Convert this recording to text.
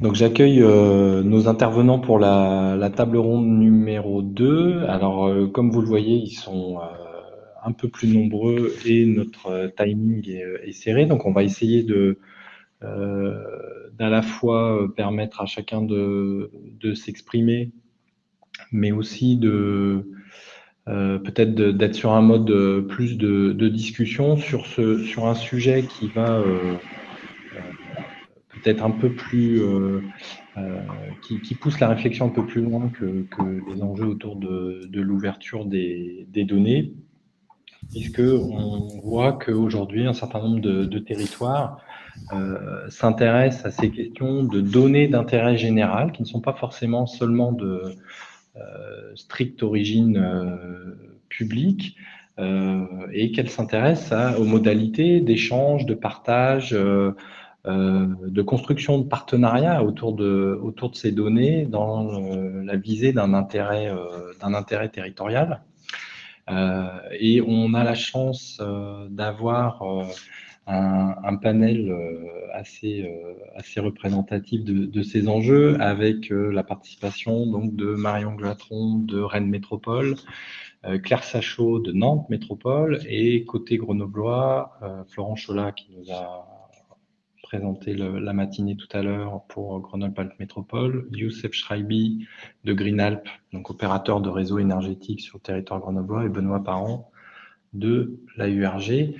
Donc j'accueille euh, nos intervenants pour la, table ronde numéro 2. Alors euh, comme vous le voyez, ils sont euh, un peu plus nombreux et notre timing est, serré. Donc on va essayer de d'à la fois permettre à chacun de, s'exprimer, mais aussi de peut-être d'être sur un mode plus de, de, discussion sur, ce, sur un sujet qui va peut-être un peu plus, euh, euh, qui, pousse la réflexion un peu plus loin que, les enjeux autour de, l'ouverture des, données, puisque on voit qu'aujourd'hui un certain nombre de, territoires euh, s'intéressent à ces questions de données d'intérêt général, qui ne sont pas forcément seulement de stricte origine publique, et qu'elles s'intéressent aux modalités d'échange, de partage, de construction de partenariats autour de, autour de ces données dans euh, la visée d'un intérêt, euh, intérêt territorial. et on a la chance d'avoir un, panel assez, assez représentatif de, ces enjeux avec la participation donc, de Marion Glatron de Rennes Métropole, Claire Sachot de Nantes Métropole et côté grenoblois, Florent Cholat qui nous a présenté la matinée tout à l'heure pour Grenoble-Alpes Métropole, Youssef Schreibi de Greenalp, donc opérateur de réseau énergétique sur le territoire grenoblois, et Benoît Parent de la URG.